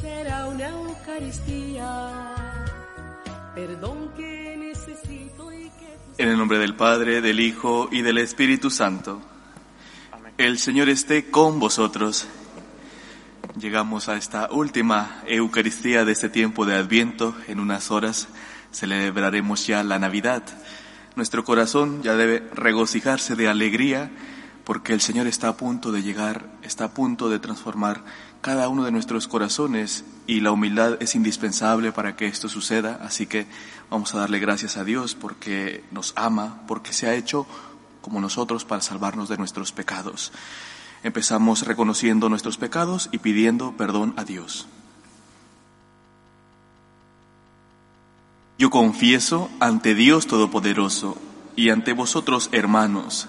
será una Eucaristía. Perdón que necesito y que... En el nombre del Padre, del Hijo y del Espíritu Santo. El Señor esté con vosotros. Llegamos a esta última Eucaristía de este tiempo de Adviento. En unas horas celebraremos ya la Navidad. Nuestro corazón ya debe regocijarse de alegría porque el Señor está a punto de llegar, está a punto de transformar cada uno de nuestros corazones y la humildad es indispensable para que esto suceda. Así que vamos a darle gracias a Dios porque nos ama, porque se ha hecho como nosotros para salvarnos de nuestros pecados. Empezamos reconociendo nuestros pecados y pidiendo perdón a Dios. Yo confieso ante Dios Todopoderoso y ante vosotros, hermanos,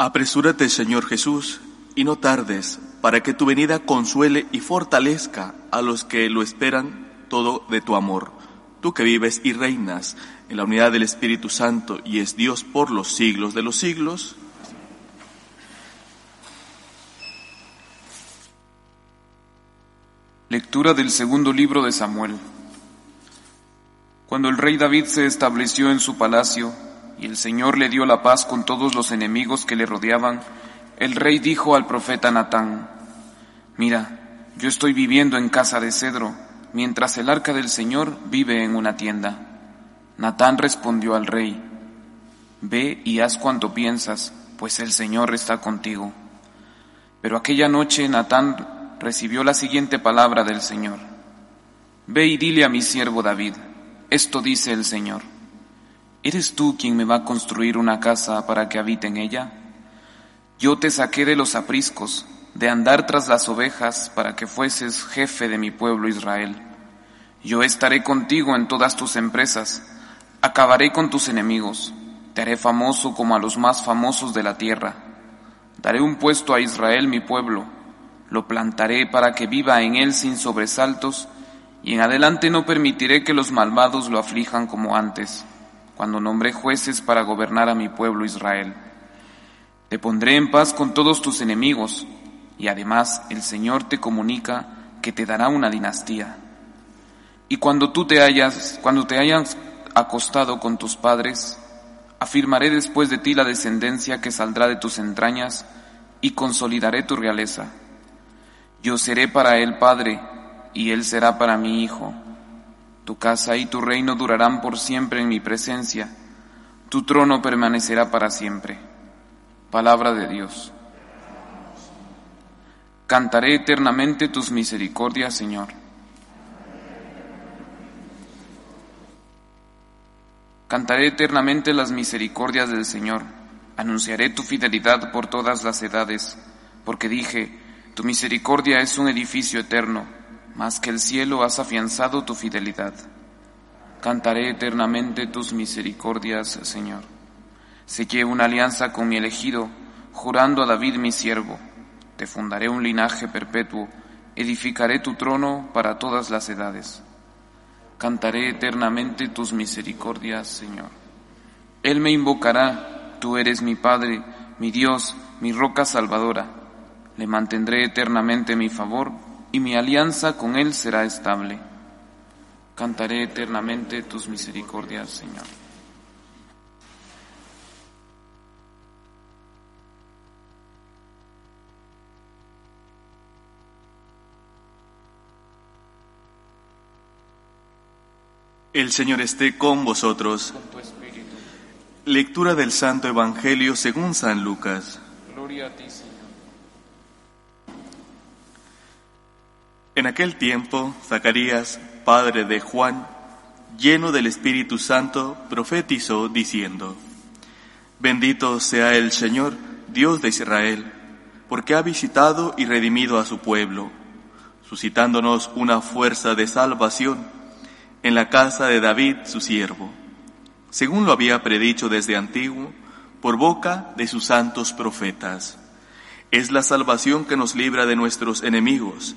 Apresúrate, Señor Jesús, y no tardes, para que tu venida consuele y fortalezca a los que lo esperan todo de tu amor. Tú que vives y reinas en la unidad del Espíritu Santo y es Dios por los siglos de los siglos. Lectura del segundo libro de Samuel. Cuando el rey David se estableció en su palacio y el Señor le dio la paz con todos los enemigos que le rodeaban, el rey dijo al profeta Natán, Mira, yo estoy viviendo en casa de cedro, mientras el arca del Señor vive en una tienda. Natán respondió al rey, Ve y haz cuanto piensas, pues el Señor está contigo. Pero aquella noche Natán recibió la siguiente palabra del Señor. Ve y dile a mi siervo David, esto dice el Señor. ¿Eres tú quien me va a construir una casa para que habite en ella? Yo te saqué de los apriscos, de andar tras las ovejas, para que fueses jefe de mi pueblo Israel. Yo estaré contigo en todas tus empresas, acabaré con tus enemigos, te haré famoso como a los más famosos de la tierra. Daré un puesto a Israel mi pueblo, lo plantaré para que viva en él sin sobresaltos, y en adelante no permitiré que los malvados lo aflijan como antes, cuando nombré jueces para gobernar a mi pueblo Israel. Te pondré en paz con todos tus enemigos, y además el Señor te comunica que te dará una dinastía. Y cuando tú te hayas, cuando te hayas acostado con tus padres, afirmaré después de ti la descendencia que saldrá de tus entrañas, y consolidaré tu realeza yo seré para él padre, y él será para mi hijo. Tu casa y tu reino durarán por siempre en mi presencia, tu trono permanecerá para siempre. Palabra de Dios. Cantaré eternamente tus misericordias, Señor. Cantaré eternamente las misericordias del Señor. Anunciaré tu fidelidad por todas las edades, porque dije, tu misericordia es un edificio eterno, más que el cielo has afianzado tu fidelidad. Cantaré eternamente tus misericordias, Señor. Sellé una alianza con mi elegido, jurando a David mi siervo. Te fundaré un linaje perpetuo, edificaré tu trono para todas las edades. Cantaré eternamente tus misericordias, Señor. Él me invocará, tú eres mi Padre, mi Dios, mi roca salvadora le mantendré eternamente mi favor y mi alianza con él será estable. Cantaré eternamente tus misericordias, Señor. El Señor esté con vosotros. Lectura del Santo Evangelio según San Lucas. Gloria a ti, Señor. En aquel tiempo, Zacarías, padre de Juan, lleno del Espíritu Santo, profetizó diciendo, Bendito sea el Señor, Dios de Israel, porque ha visitado y redimido a su pueblo, suscitándonos una fuerza de salvación en la casa de David, su siervo, según lo había predicho desde antiguo, por boca de sus santos profetas. Es la salvación que nos libra de nuestros enemigos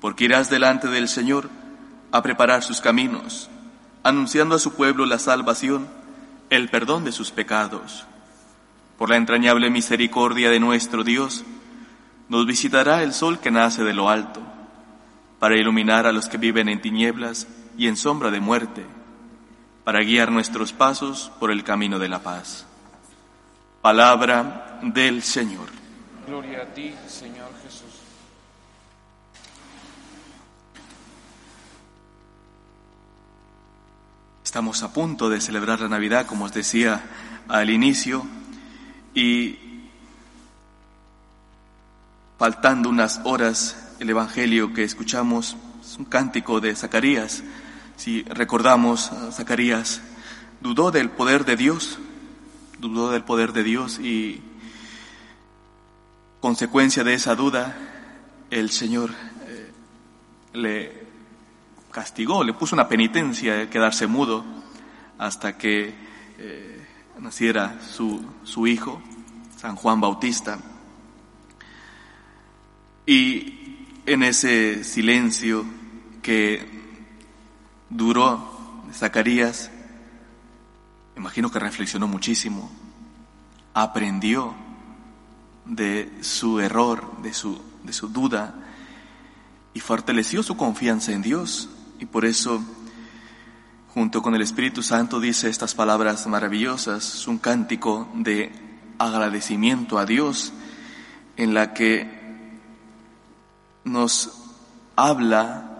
porque irás delante del Señor a preparar sus caminos, anunciando a su pueblo la salvación, el perdón de sus pecados. Por la entrañable misericordia de nuestro Dios, nos visitará el sol que nace de lo alto, para iluminar a los que viven en tinieblas y en sombra de muerte para guiar nuestros pasos por el camino de la paz. Palabra del Señor. Gloria a ti, Señor. Estamos a punto de celebrar la Navidad, como os decía al inicio, y faltando unas horas, el Evangelio que escuchamos es un cántico de Zacarías, si recordamos, Zacarías dudó del poder de Dios, dudó del poder de Dios y consecuencia de esa duda, el Señor eh, le castigó, le puso una penitencia de quedarse mudo hasta que eh, naciera su, su hijo, San Juan Bautista. Y en ese silencio que duró Zacarías, imagino que reflexionó muchísimo, aprendió de su error, de su, de su duda, y fortaleció su confianza en Dios. Y por eso, junto con el Espíritu Santo, dice estas palabras maravillosas, es un cántico de agradecimiento a Dios, en la que nos habla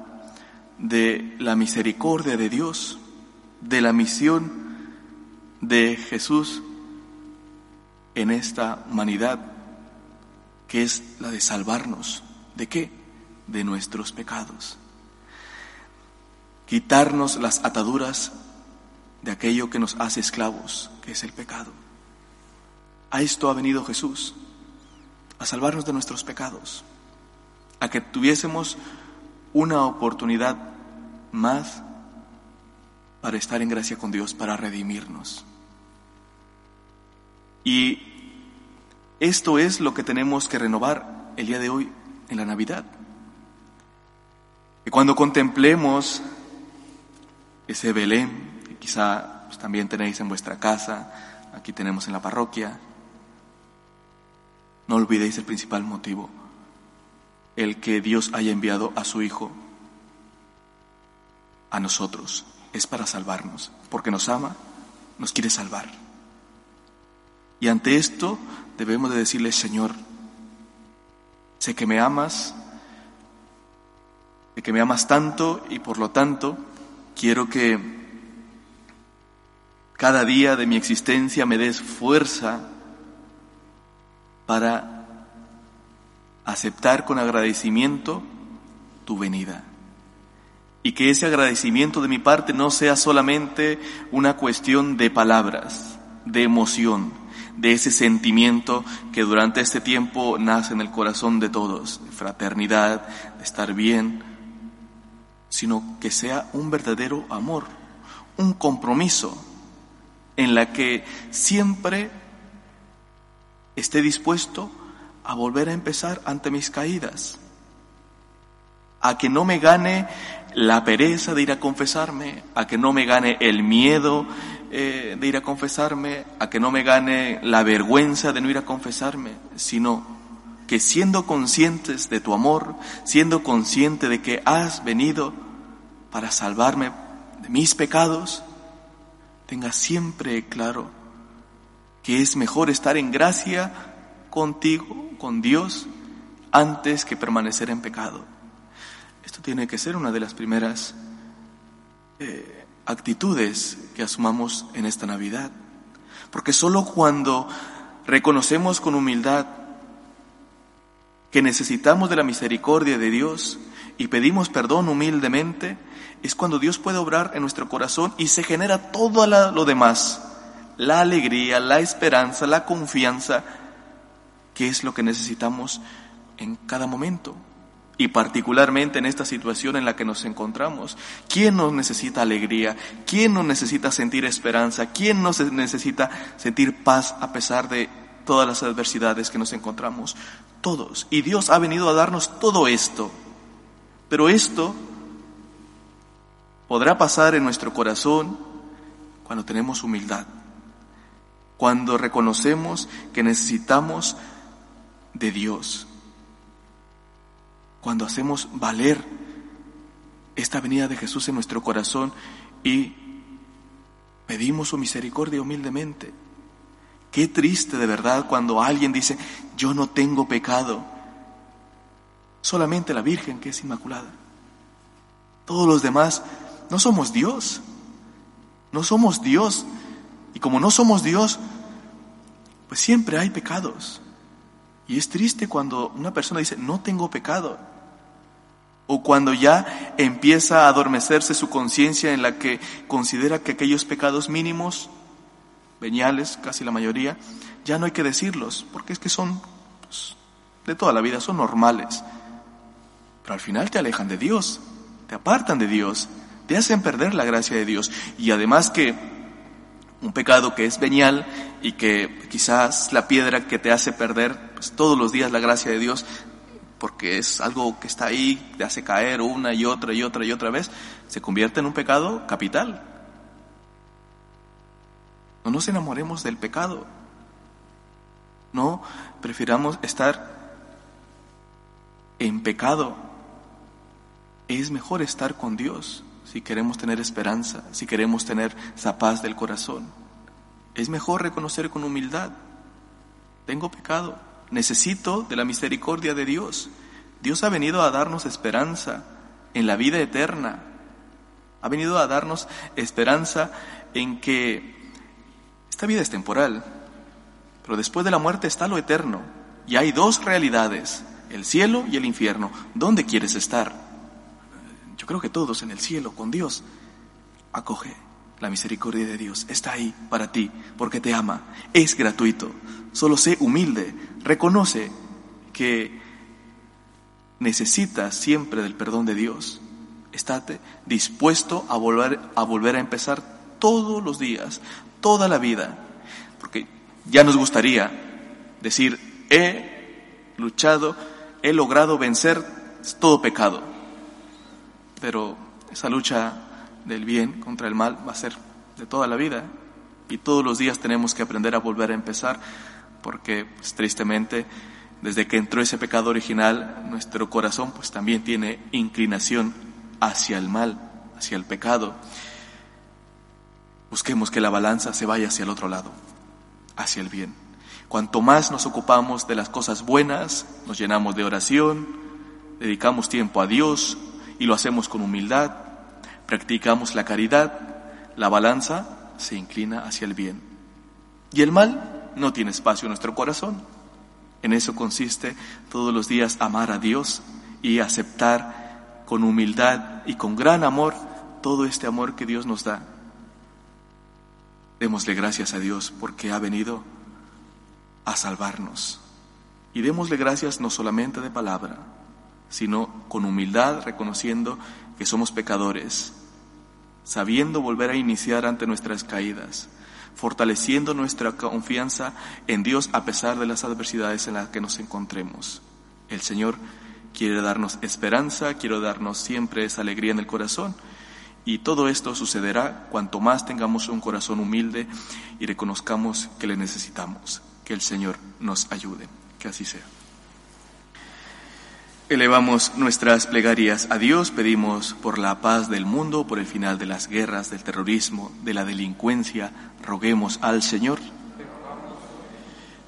de la misericordia de Dios, de la misión de Jesús en esta humanidad, que es la de salvarnos. ¿De qué? De nuestros pecados. Quitarnos las ataduras de aquello que nos hace esclavos, que es el pecado. A esto ha venido Jesús, a salvarnos de nuestros pecados, a que tuviésemos una oportunidad más para estar en gracia con Dios, para redimirnos. Y esto es lo que tenemos que renovar el día de hoy en la Navidad. Que cuando contemplemos ese Belén, que quizá pues, también tenéis en vuestra casa, aquí tenemos en la parroquia, no olvidéis el principal motivo el que Dios haya enviado a su Hijo a nosotros. Es para salvarnos, porque nos ama, nos quiere salvar. Y ante esto debemos de decirle, Señor, sé que me amas, sé que me amas tanto y por lo tanto quiero que cada día de mi existencia me des fuerza para aceptar con agradecimiento tu venida. Y que ese agradecimiento de mi parte no sea solamente una cuestión de palabras, de emoción, de ese sentimiento que durante este tiempo nace en el corazón de todos, de fraternidad, de estar bien, sino que sea un verdadero amor, un compromiso en la que siempre esté dispuesto a volver a empezar ante mis caídas, a que no me gane la pereza de ir a confesarme, a que no me gane el miedo eh, de ir a confesarme, a que no me gane la vergüenza de no ir a confesarme, sino que siendo conscientes de tu amor, siendo consciente de que has venido para salvarme de mis pecados, tenga siempre claro que es mejor estar en gracia contigo, con Dios, antes que permanecer en pecado. Esto tiene que ser una de las primeras eh, actitudes que asumamos en esta Navidad. Porque solo cuando reconocemos con humildad que necesitamos de la misericordia de Dios y pedimos perdón humildemente, es cuando Dios puede obrar en nuestro corazón y se genera todo lo demás, la alegría, la esperanza, la confianza, que es lo que necesitamos en cada momento y particularmente en esta situación en la que nos encontramos. ¿Quién nos necesita alegría? ¿Quién nos necesita sentir esperanza? ¿Quién nos necesita sentir paz a pesar de todas las adversidades que nos encontramos? Todos. Y Dios ha venido a darnos todo esto. Pero esto podrá pasar en nuestro corazón cuando tenemos humildad, cuando reconocemos que necesitamos de Dios cuando hacemos valer esta venida de Jesús en nuestro corazón y pedimos su misericordia humildemente. Qué triste de verdad cuando alguien dice, yo no tengo pecado. Solamente la Virgen que es inmaculada. Todos los demás no somos Dios. No somos Dios. Y como no somos Dios, pues siempre hay pecados. Y es triste cuando una persona dice, no tengo pecado o cuando ya empieza a adormecerse su conciencia en la que considera que aquellos pecados mínimos, veniales, casi la mayoría, ya no hay que decirlos, porque es que son pues, de toda la vida, son normales. Pero al final te alejan de Dios, te apartan de Dios, te hacen perder la gracia de Dios. Y además que un pecado que es venial y que quizás la piedra que te hace perder pues, todos los días la gracia de Dios, porque es algo que está ahí, te hace caer una y otra y otra y otra vez, se convierte en un pecado capital. No nos enamoremos del pecado. No prefiramos estar en pecado. Es mejor estar con Dios si queremos tener esperanza, si queremos tener esa paz del corazón. Es mejor reconocer con humildad, tengo pecado, necesito de la misericordia de Dios. Dios ha venido a darnos esperanza en la vida eterna. Ha venido a darnos esperanza en que esta vida es temporal, pero después de la muerte está lo eterno. Y hay dos realidades, el cielo y el infierno. ¿Dónde quieres estar? Yo creo que todos en el cielo, con Dios. Acoge la misericordia de Dios. Está ahí para ti, porque te ama. Es gratuito. Solo sé humilde, reconoce que necesitas siempre del perdón de Dios. Estate dispuesto a volver, a volver a empezar todos los días, toda la vida. Porque ya nos gustaría decir, he luchado, he logrado vencer todo pecado. Pero esa lucha del bien contra el mal va a ser de toda la vida. Y todos los días tenemos que aprender a volver a empezar porque pues, tristemente desde que entró ese pecado original, nuestro corazón pues también tiene inclinación hacia el mal, hacia el pecado. Busquemos que la balanza se vaya hacia el otro lado, hacia el bien. Cuanto más nos ocupamos de las cosas buenas, nos llenamos de oración, dedicamos tiempo a Dios y lo hacemos con humildad, practicamos la caridad, la balanza se inclina hacia el bien. Y el mal no tiene espacio en nuestro corazón. En eso consiste todos los días amar a Dios y aceptar con humildad y con gran amor todo este amor que Dios nos da. Démosle gracias a Dios porque ha venido a salvarnos. Y démosle gracias no solamente de palabra, sino con humildad reconociendo que somos pecadores, sabiendo volver a iniciar ante nuestras caídas, fortaleciendo nuestra confianza en Dios a pesar de las adversidades en las que nos encontremos. El Señor quiere darnos esperanza, quiere darnos siempre esa alegría en el corazón. Y todo esto sucederá cuanto más tengamos un corazón humilde y reconozcamos que le necesitamos. Que el Señor nos ayude. Que así sea. Elevamos nuestras plegarias a Dios, pedimos por la paz del mundo, por el final de las guerras, del terrorismo, de la delincuencia, roguemos al Señor.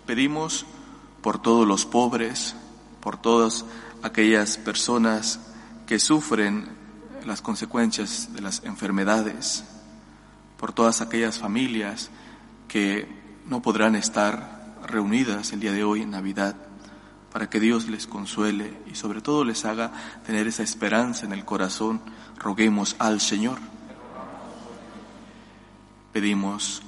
Pedimos por todos los pobres, por todas aquellas personas que sufren las consecuencias de las enfermedades, por todas aquellas familias que no podrán estar reunidas el día de hoy en Navidad, para que Dios les consuele y sobre todo les haga tener esa esperanza en el corazón, roguemos al Señor. Pedimos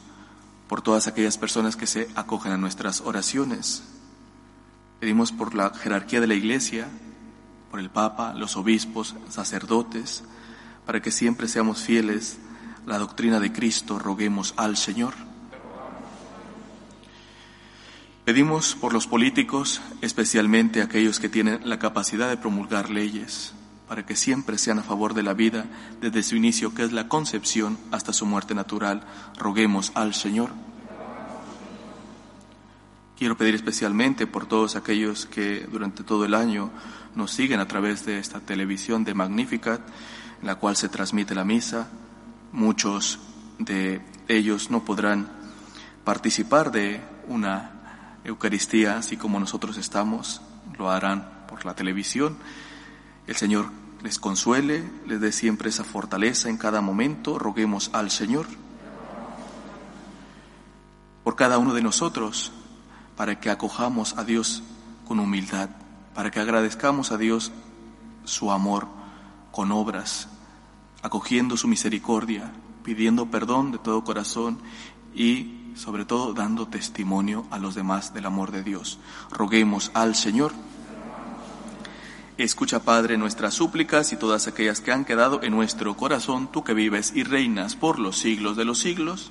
por todas aquellas personas que se acogen a nuestras oraciones. Pedimos por la jerarquía de la Iglesia, por el Papa, los obispos, sacerdotes, para que siempre seamos fieles a la doctrina de Cristo, roguemos al Señor. Pedimos por los políticos, especialmente aquellos que tienen la capacidad de promulgar leyes, para que siempre sean a favor de la vida desde su inicio, que es la concepción, hasta su muerte natural. Roguemos al Señor. Quiero pedir especialmente por todos aquellos que durante todo el año nos siguen a través de esta televisión de Magnificat, en la cual se transmite la misa. Muchos de ellos no podrán participar de una Eucaristía así como nosotros estamos, lo harán por la televisión. El Señor les consuele, les dé siempre esa fortaleza en cada momento. Roguemos al Señor por cada uno de nosotros para que acojamos a Dios con humildad, para que agradezcamos a Dios su amor con obras, acogiendo su misericordia, pidiendo perdón de todo corazón y sobre todo dando testimonio a los demás del amor de Dios. Roguemos al Señor. Escucha, Padre, nuestras súplicas y todas aquellas que han quedado en nuestro corazón, tú que vives y reinas por los siglos de los siglos.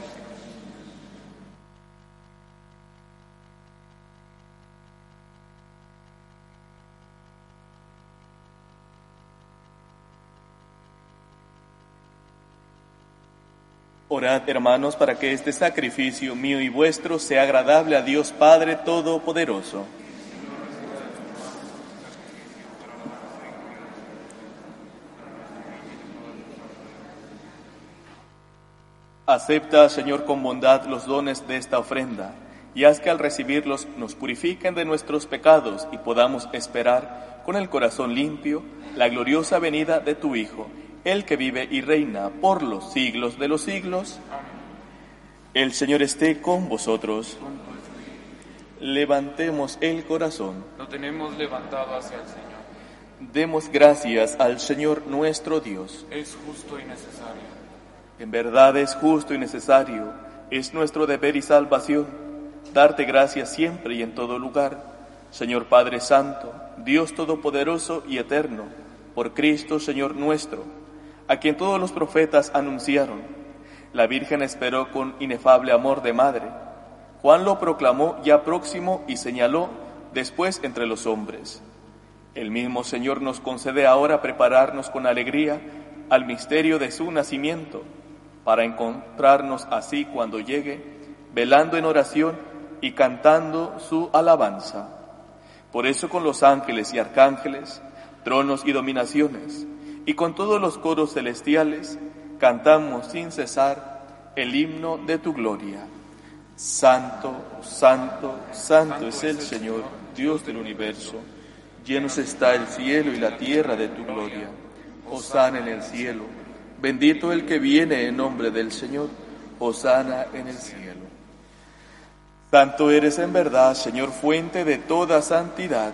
Orad, hermanos, para que este sacrificio mío y vuestro sea agradable a Dios Padre Todopoderoso. Acepta, Señor, con bondad los dones de esta ofrenda, y haz que al recibirlos nos purifiquen de nuestros pecados y podamos esperar con el corazón limpio la gloriosa venida de tu Hijo el que vive y reina por los siglos de los siglos. El Señor esté con vosotros. Levantemos el corazón. Lo tenemos levantado hacia el Señor. Demos gracias al Señor nuestro Dios. Es justo y necesario. En verdad es justo y necesario. Es nuestro deber y salvación darte gracias siempre y en todo lugar. Señor Padre Santo, Dios Todopoderoso y Eterno, por Cristo Señor nuestro a quien todos los profetas anunciaron. La Virgen esperó con inefable amor de madre. Juan lo proclamó ya próximo y señaló después entre los hombres. El mismo Señor nos concede ahora prepararnos con alegría al misterio de su nacimiento, para encontrarnos así cuando llegue, velando en oración y cantando su alabanza. Por eso con los ángeles y arcángeles, tronos y dominaciones, y con todos los coros celestiales cantamos sin cesar el himno de tu gloria. Santo, santo, santo es el Señor, Dios del universo. Llenos está el cielo y la tierra de tu gloria. Osana en el cielo. Bendito el que viene en nombre del Señor. Osana en el cielo. Tanto eres en verdad, Señor, fuente de toda santidad.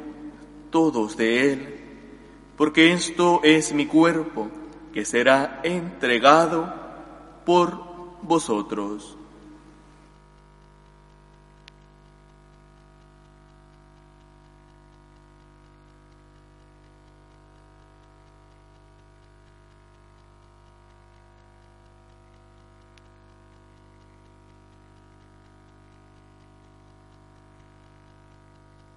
todos de él, porque esto es mi cuerpo que será entregado por vosotros.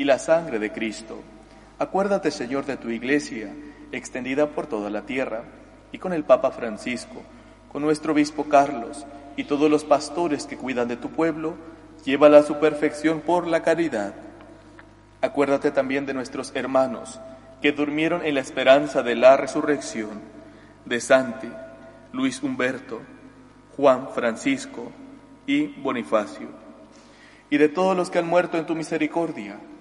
y la sangre de Cristo. Acuérdate, Señor, de tu iglesia, extendida por toda la tierra, y con el Papa Francisco, con nuestro obispo Carlos, y todos los pastores que cuidan de tu pueblo, llévala a su perfección por la caridad. Acuérdate también de nuestros hermanos, que durmieron en la esperanza de la resurrección, de Santi, Luis Humberto, Juan Francisco y Bonifacio, y de todos los que han muerto en tu misericordia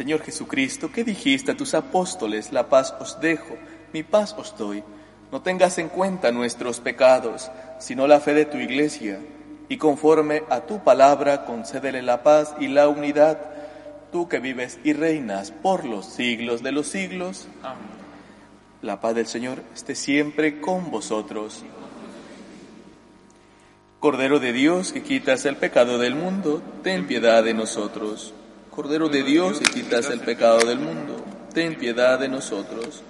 Señor Jesucristo, ¿qué dijiste a tus apóstoles? La paz os dejo, mi paz os doy. No tengas en cuenta nuestros pecados, sino la fe de tu iglesia, y conforme a tu palabra concédele la paz y la unidad, tú que vives y reinas por los siglos de los siglos. Amén. La paz del Señor esté siempre con vosotros. Cordero de Dios, que quitas el pecado del mundo, ten piedad de nosotros. Cordero de Dios, que quitas el pecado del mundo, ten piedad de nosotros.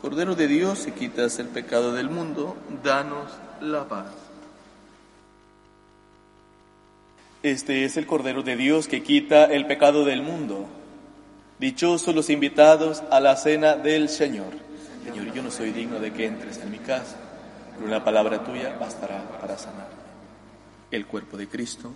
Cordero de Dios, que quitas el pecado del mundo, danos la paz. Este es el Cordero de Dios que quita el pecado del mundo. Dichosos los invitados a la cena del Señor. Señor, yo no soy digno de que entres en mi casa, pero una palabra tuya bastará para sanar. El cuerpo de Cristo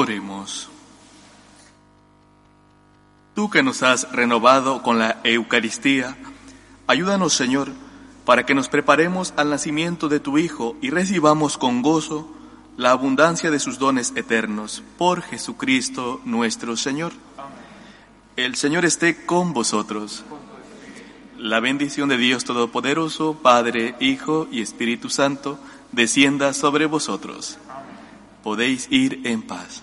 Oremos. Tú que nos has renovado con la Eucaristía, ayúdanos, Señor, para que nos preparemos al nacimiento de tu Hijo y recibamos con gozo la abundancia de sus dones eternos. Por Jesucristo nuestro Señor. El Señor esté con vosotros. La bendición de Dios Todopoderoso, Padre, Hijo y Espíritu Santo, descienda sobre vosotros podéis ir en paz.